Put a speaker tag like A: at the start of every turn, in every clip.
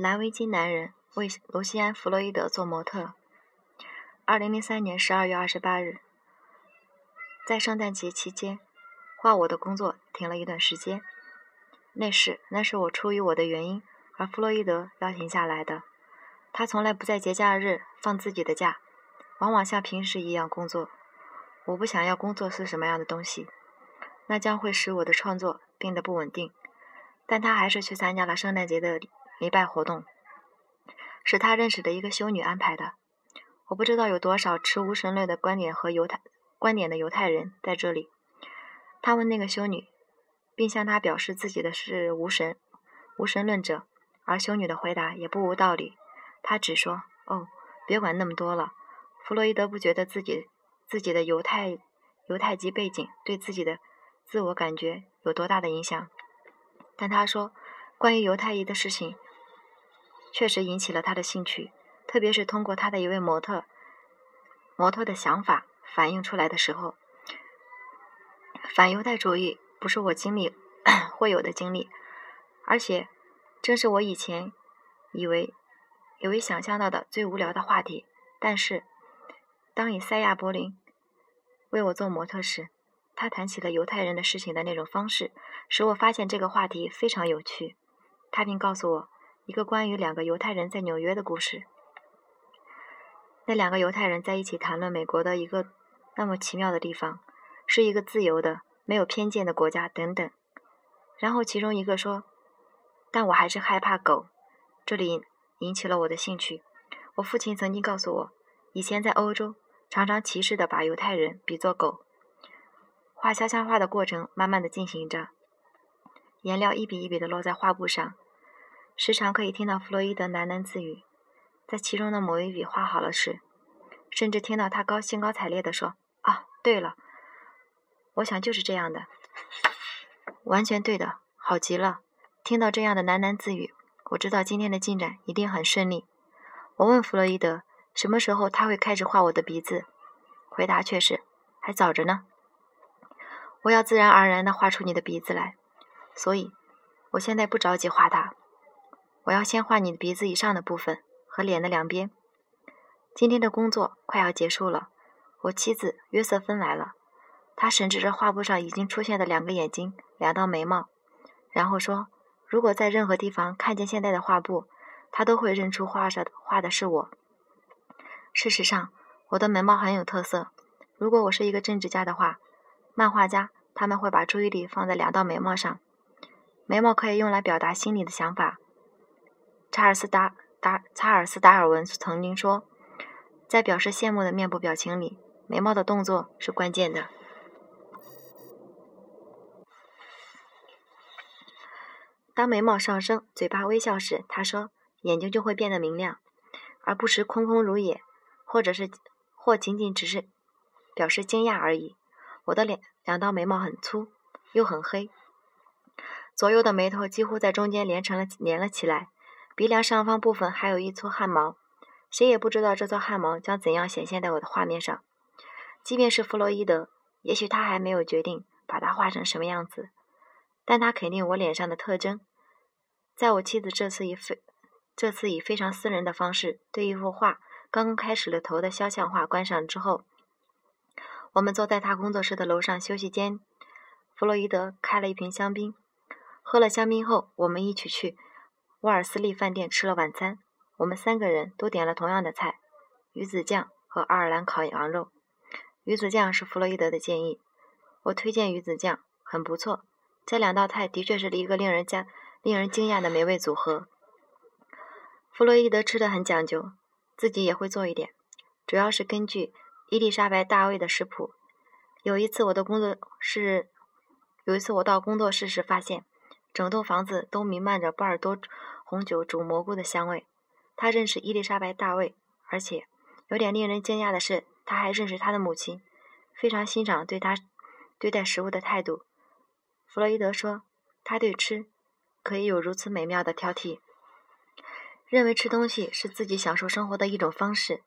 A: 蓝围巾男人为卢西安·弗洛伊德做模特。二零零三年十二月二十八日，在圣诞节期间，画我的工作停了一段时间。那是那是我出于我的原因，而弗洛伊德要停下来的。他从来不在节假日放自己的假，往往像平时一样工作。我不想要工作是什么样的东西，那将会使我的创作变得不稳定。但他还是去参加了圣诞节的礼拜活动，是他认识的一个修女安排的。我不知道有多少持无神论的观点和犹太观点的犹太人在这里。他问那个修女，并向她表示自己的是无神无神论者，而修女的回答也不无道理。她只说：“哦，别管那么多了。”弗洛伊德不觉得自己自己的犹太犹太籍背景对自己的自我感觉有多大的影响，但他说，关于犹太裔的事情确实引起了他的兴趣。特别是通过他的一位模特，模特的想法反映出来的时候，反犹太主义不是我经历 会有的经历，而且正是我以前以为以为想象到的最无聊的话题。但是，当以赛亚·柏林为我做模特时，他谈起了犹太人的事情的那种方式，使我发现这个话题非常有趣。他并告诉我一个关于两个犹太人在纽约的故事。那两个犹太人在一起谈论美国的一个那么奇妙的地方，是一个自由的、没有偏见的国家等等。然后其中一个说：“但我还是害怕狗。”这里引起了我的兴趣。我父亲曾经告诉我，以前在欧洲常常歧视的把犹太人比作狗。画肖像画的过程慢慢的进行着，颜料一笔一笔的落在画布上，时常可以听到弗洛伊德喃喃自语。在其中的某一笔画好了时，甚至听到他高兴高采烈地说：“啊，对了，我想就是这样的，完全对的，好极了。”听到这样的喃喃自语，我知道今天的进展一定很顺利。我问弗洛伊德什么时候他会开始画我的鼻子，回答却是还早着呢。我要自然而然地画出你的鼻子来，所以我现在不着急画它，我要先画你的鼻子以上的部分。和脸的两边。今天的工作快要结束了，我妻子约瑟芬来了。她审视着画布上已经出现的两个眼睛、两道眉毛，然后说：“如果在任何地方看见现在的画布，她都会认出画上画的是我。事实上，我的眉毛很有特色。如果我是一个政治家的话，漫画家他们会把注意力放在两道眉毛上。眉毛可以用来表达心里的想法。”查尔斯达。达查尔斯·达尔文曾经说，在表示羡慕的面部表情里，眉毛的动作是关键的。当眉毛上升、嘴巴微笑时，他说，眼睛就会变得明亮，而不是空空如也，或者是或仅仅只是表示惊讶而已。我的脸两道眉毛很粗，又很黑，左右的眉头几乎在中间连成了连了起来。鼻梁上方部分还有一撮汗毛，谁也不知道这撮汗毛将怎样显现在我的画面上。即便是弗洛伊德，也许他还没有决定把它画成什么样子，但他肯定我脸上的特征。在我妻子这次以非这次以非常私人的方式对一幅画刚刚开始了头的肖像画观赏之后，我们坐在他工作室的楼上休息间。弗洛伊德开了一瓶香槟，喝了香槟后，我们一起去。沃尔斯利饭店吃了晚餐，我们三个人都点了同样的菜：鱼子酱和爱尔兰烤羊肉。鱼子酱是弗洛伊德的建议，我推荐鱼子酱，很不错。这两道菜的确是一个令人家令人惊讶的美味组合。弗洛伊德吃的很讲究，自己也会做一点，主要是根据伊丽莎白大卫的食谱。有一次我的工作室，有一次我到工作室时发现。整栋房子都弥漫着波尔多红酒煮蘑菇的香味。他认识伊丽莎白·大卫，而且有点令人惊讶的是，他还认识他的母亲，非常欣赏对他对待食物的态度。弗洛伊德说，他对吃可以有如此美妙的挑剔，认为吃东西是自己享受生活的一种方式。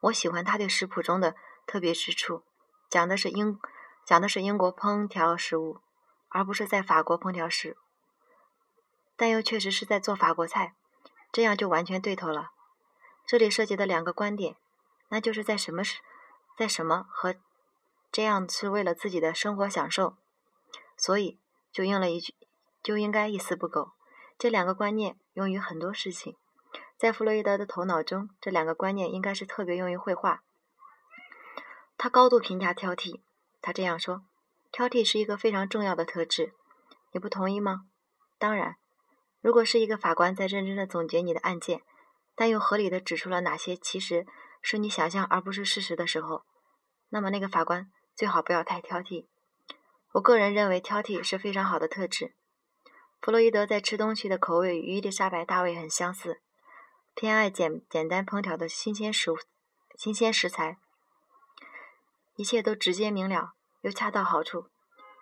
A: 我喜欢他对食谱中的特别之处，讲的是英讲的是英国烹调食物，而不是在法国烹调食。但又确实是在做法国菜，这样就完全对头了。这里涉及的两个观点，那就是在什么时，在什么和这样是为了自己的生活享受，所以就应了一句，就应该一丝不苟。这两个观念用于很多事情，在弗洛伊德的头脑中，这两个观念应该是特别用于绘画。他高度评价挑剔，他这样说：“挑剔是一个非常重要的特质，你不同意吗？”当然，如果是一个法官在认真的总结你的案件。但又合理的指出了哪些其实是你想象而不是事实的时候，那么那个法官最好不要太挑剔。我个人认为挑剔是非常好的特质。弗洛伊德在吃东西的口味与伊丽莎白·大卫很相似，偏爱简简单烹调的新鲜食物、新鲜食材，一切都直接明了又恰到好处。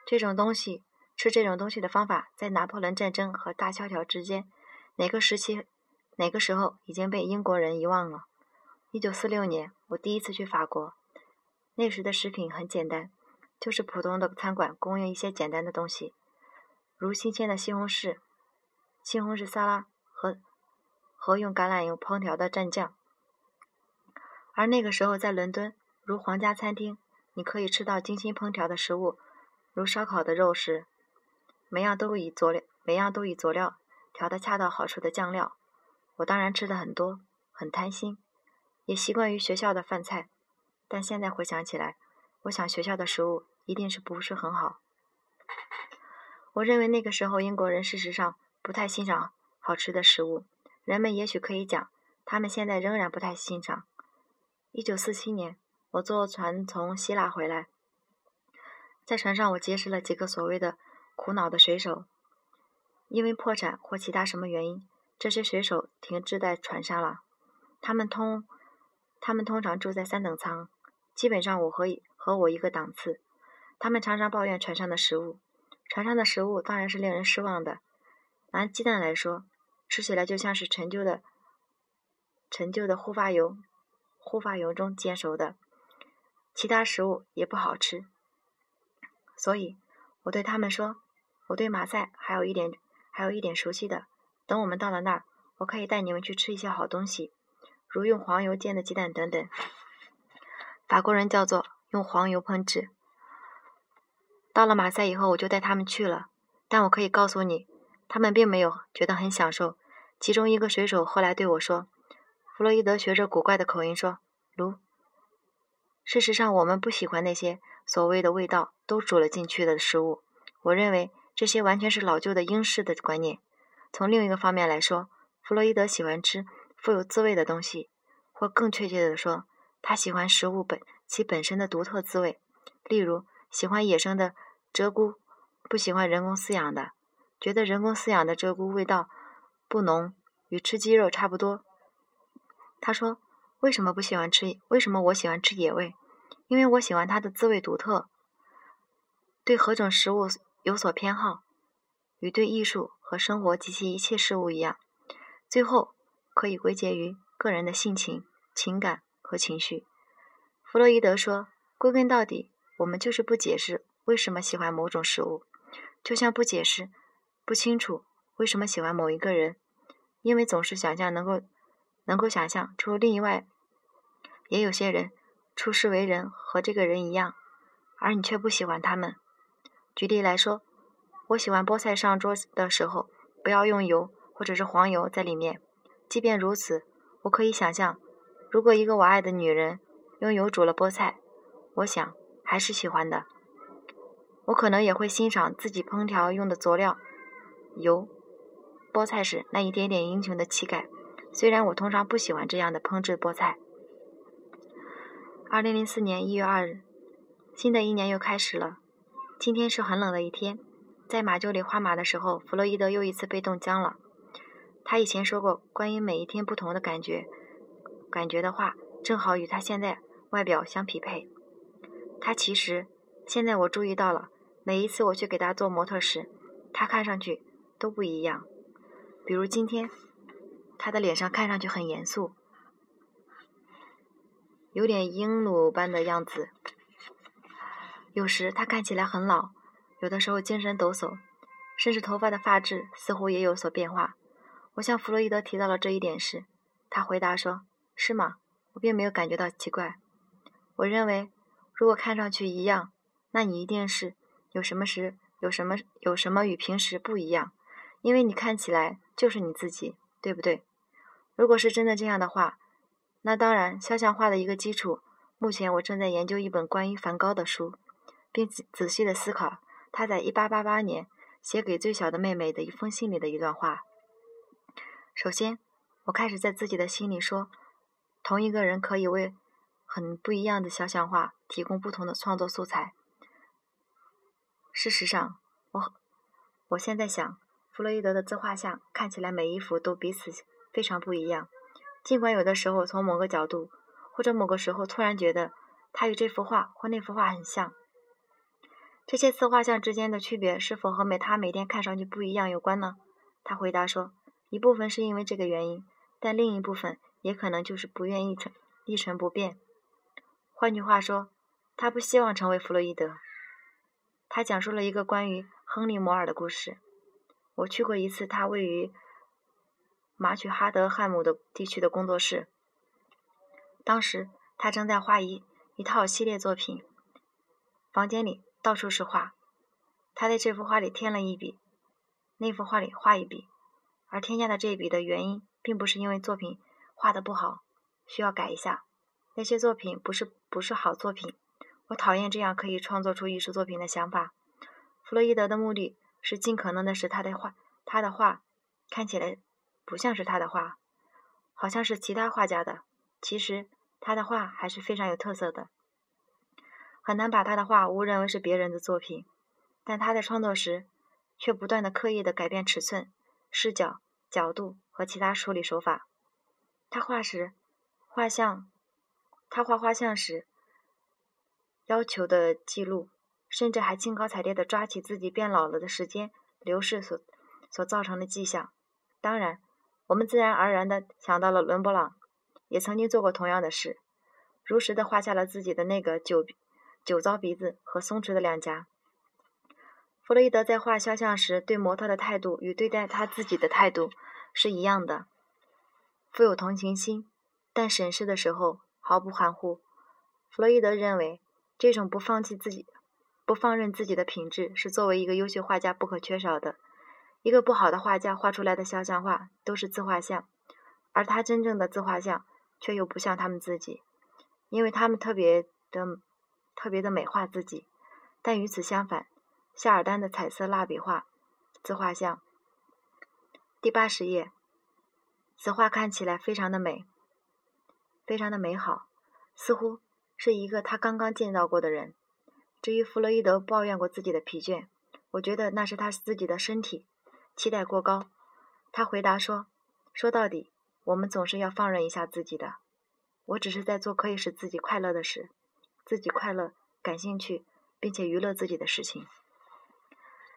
A: 这种东西吃这种东西的方法，在拿破仑战争和大萧条之间哪个时期？哪个时候已经被英国人遗忘了？一九四六年，我第一次去法国。那时的食品很简单，就是普通的餐馆供应一些简单的东西，如新鲜的西红柿、西红柿沙拉和和用橄榄油烹调的蘸酱。而那个时候在伦敦，如皇家餐厅，你可以吃到精心烹调的食物，如烧烤的肉食，每样都以佐料每样都以佐料调的恰到好处的酱料。我当然吃的很多，很贪心，也习惯于学校的饭菜。但现在回想起来，我想学校的食物一定是不是很好。我认为那个时候英国人事实上不太欣赏好吃的食物。人们也许可以讲，他们现在仍然不太欣赏。一九四七年，我坐船从希腊回来，在船上我结识了几个所谓的苦恼的水手，因为破产或其他什么原因。这些水手停滞在船上了，他们通，他们通常住在三等舱，基本上我和和我一个档次。他们常常抱怨船上的食物，船上的食物当然是令人失望的。拿鸡蛋来说，吃起来就像是陈旧的、陈旧的护发油，护发油中煎熟的。其他食物也不好吃，所以我对他们说，我对马赛还有一点，还有一点熟悉的。等我们到了那儿，我可以带你们去吃一些好东西，如用黄油煎的鸡蛋等等。法国人叫做用黄油烹制。到了马赛以后，我就带他们去了。但我可以告诉你，他们并没有觉得很享受。其中一个水手后来对我说：“弗洛伊德学着古怪的口音说，如，事实上我们不喜欢那些所谓的味道都煮了进去的食物。我认为这些完全是老旧的英式的观念。”从另一个方面来说，弗洛伊德喜欢吃富有滋味的东西，或更确切地说，他喜欢食物本其本身的独特滋味。例如，喜欢野生的鹧鸪，不喜欢人工饲养的，觉得人工饲养的鹧鸪味道不浓，与吃鸡肉差不多。他说：“为什么不喜欢吃？为什么我喜欢吃野味？因为我喜欢它的滋味独特。对何种食物有所偏好，与对艺术。”和生活及其一切事物一样，最后可以归结于个人的性情、情感和情绪。弗洛伊德说：“归根到底，我们就是不解释为什么喜欢某种食物，就像不解释、不清楚为什么喜欢某一个人，因为总是想象能够能够想象出另一外也有些人处世为人和这个人一样，而你却不喜欢他们。举例来说。”我喜欢菠菜上桌的时候，不要用油或者是黄油在里面。即便如此，我可以想象，如果一个我爱的女人用油煮了菠菜，我想还是喜欢的。我可能也会欣赏自己烹调用的佐料油、菠菜时那一点点英雄的气概，虽然我通常不喜欢这样的烹制菠菜。二零零四年一月二日，新的一年又开始了。今天是很冷的一天。在马厩里画马的时候，弗洛伊德又一次被冻僵了。他以前说过关于每一天不同的感觉，感觉的话，正好与他现在外表相匹配。他其实，现在我注意到了，每一次我去给他做模特时，他看上去都不一样。比如今天，他的脸上看上去很严肃，有点英鲁般的样子。有时他看起来很老。有的时候精神抖擞，甚至头发的发质似乎也有所变化。我向弗洛伊德提到了这一点时，他回答说：“是吗？我并没有感觉到奇怪。我认为，如果看上去一样，那你一定是有什么时有什么有什么与平时不一样，因为你看起来就是你自己，对不对？如果是真的这样的话，那当然，肖像画的一个基础。目前我正在研究一本关于梵高的书，并仔仔细的思考他在1888年写给最小的妹妹的一封信里的一段话。首先，我开始在自己的心里说，同一个人可以为很不一样的肖像画提供不同的创作素材。事实上，我我现在想，弗洛伊德的自画像看起来每一幅都彼此非常不一样，尽管有的时候从某个角度。或者某个时候突然觉得他与这幅画或那幅画很像，这些自画像之间的区别是否和每他每天看上去不一样有关呢？他回答说，一部分是因为这个原因，但另一部分也可能就是不愿意成一成不变。换句话说，他不希望成为弗洛伊德。他讲述了一个关于亨利·摩尔的故事。我去过一次他位于马曲哈德汉姆的地区的工作室。当时他正在画一一套系列作品，房间里到处是画。他在这幅画里添了一笔，那幅画里画一笔，而添加的这一笔的原因，并不是因为作品画的不好，需要改一下。那些作品不是不是好作品。我讨厌这样可以创作出艺术作品的想法。弗洛伊德的目的是尽可能的使他的画他的画看起来不像是他的画，好像是其他画家的。其实。他的画还是非常有特色的，很难把他的画误认为是别人的作品。但他在创作时，却不断的刻意的改变尺寸、视角、角度和其他处理手法。他画时，画像，他画画像时要求的记录，甚至还兴高采烈的抓起自己变老了的时间流逝所所造成的迹象。当然，我们自然而然的想到了伦勃朗。也曾经做过同样的事，如实的画下了自己的那个酒酒糟鼻子和松弛的两颊。弗洛伊德在画肖像时对模特的态度与对待他自己的态度是一样的，富有同情心，但审视的时候毫不含糊。弗洛伊德认为，这种不放弃自己、不放任自己的品质是作为一个优秀画家不可缺少的。一个不好的画家画出来的肖像画都是自画像，而他真正的自画像。却又不像他们自己，因为他们特别的、特别的美化自己。但与此相反，夏尔丹的彩色蜡笔画自画像，第八十页，此画看起来非常的美，非常的美好，似乎是一个他刚刚见到过的人。至于弗洛伊德抱怨过自己的疲倦，我觉得那是他自己的身体期待过高。他回答说：“说到底。”我们总是要放任一下自己的。我只是在做可以使自己快乐的事，自己快乐、感兴趣，并且娱乐自己的事情。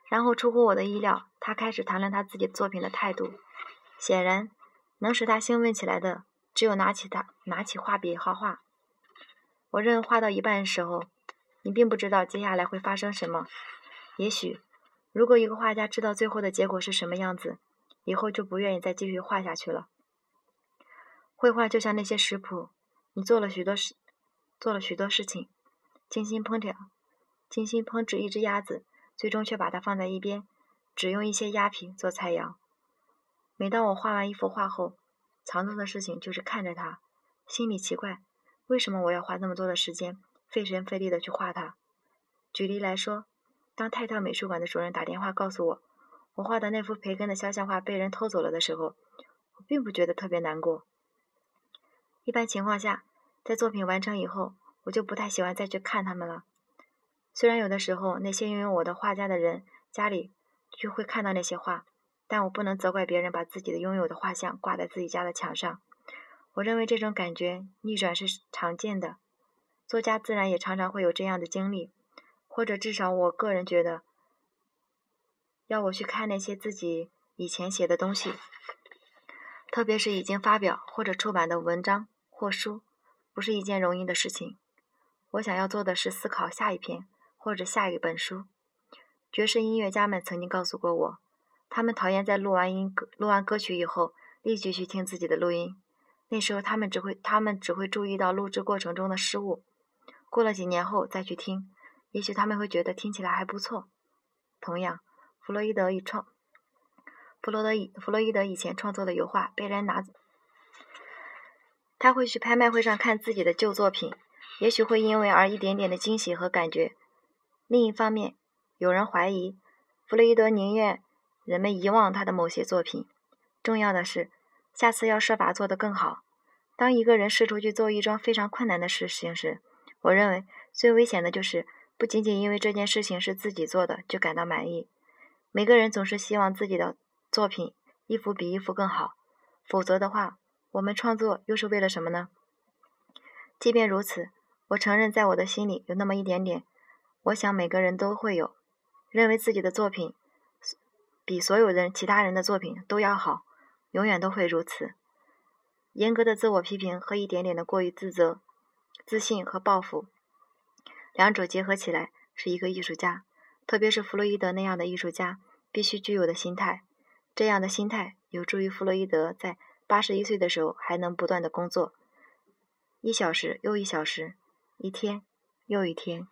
A: 然后出乎我的意料，他开始谈论他自己作品的态度。显然，能使他兴奋起来的，只有拿起他拿起画笔画画。我认为画到一半的时候，你并不知道接下来会发生什么。也许，如果一个画家知道最后的结果是什么样子，以后就不愿意再继续画下去了。绘画就像那些食谱，你做了许多事，做了许多事情，精心烹调，精心烹制一只鸭子，最终却把它放在一边，只用一些鸭皮做菜肴。每当我画完一幅画后，常做的事情就是看着它，心里奇怪，为什么我要花那么多的时间，费神费力的去画它？举例来说，当泰特美术馆的主人打电话告诉我，我画的那幅培根的肖像画被人偷走了的时候，我并不觉得特别难过。一般情况下，在作品完成以后，我就不太喜欢再去看他们了。虽然有的时候那些拥有我的画家的人家里就会看到那些画，但我不能责怪别人把自己的拥有的画像挂在自己家的墙上。我认为这种感觉逆转是常见的，作家自然也常常会有这样的经历，或者至少我个人觉得，要我去看那些自己以前写的东西，特别是已经发表或者出版的文章。或书不是一件容易的事情。我想要做的是思考下一篇或者下一本书。爵士音乐家们曾经告诉过我，他们讨厌在录完音、录完歌曲以后立即去听自己的录音。那时候他们只会，他们只会注意到录制过程中的失误。过了几年后再去听，也许他们会觉得听起来还不错。同样，弗洛伊德以创，弗洛德以弗洛伊德以前创作的油画被人拿，他会去拍卖会上看自己的旧作品，也许会因为而一点点的惊喜和感觉。另一方面，有人怀疑弗洛伊德宁愿人们遗忘他的某些作品。重要的是。下次要设法做得更好。当一个人试图去做一桩非常困难的事情时，我认为最危险的就是不仅仅因为这件事情是自己做的就感到满意。每个人总是希望自己的作品一幅比一幅更好，否则的话，我们创作又是为了什么呢？即便如此，我承认在我的心里有那么一点点，我想每个人都会有，认为自己的作品比所有人其他人的作品都要好。永远都会如此。严格的自我批评和一点点的过于自责、自信和报复，两者结合起来是一个艺术家，特别是弗洛伊德那样的艺术家必须具有的心态。这样的心态有助于弗洛伊德在八十一岁的时候还能不断的工作，一小时又一小时，一天又一天。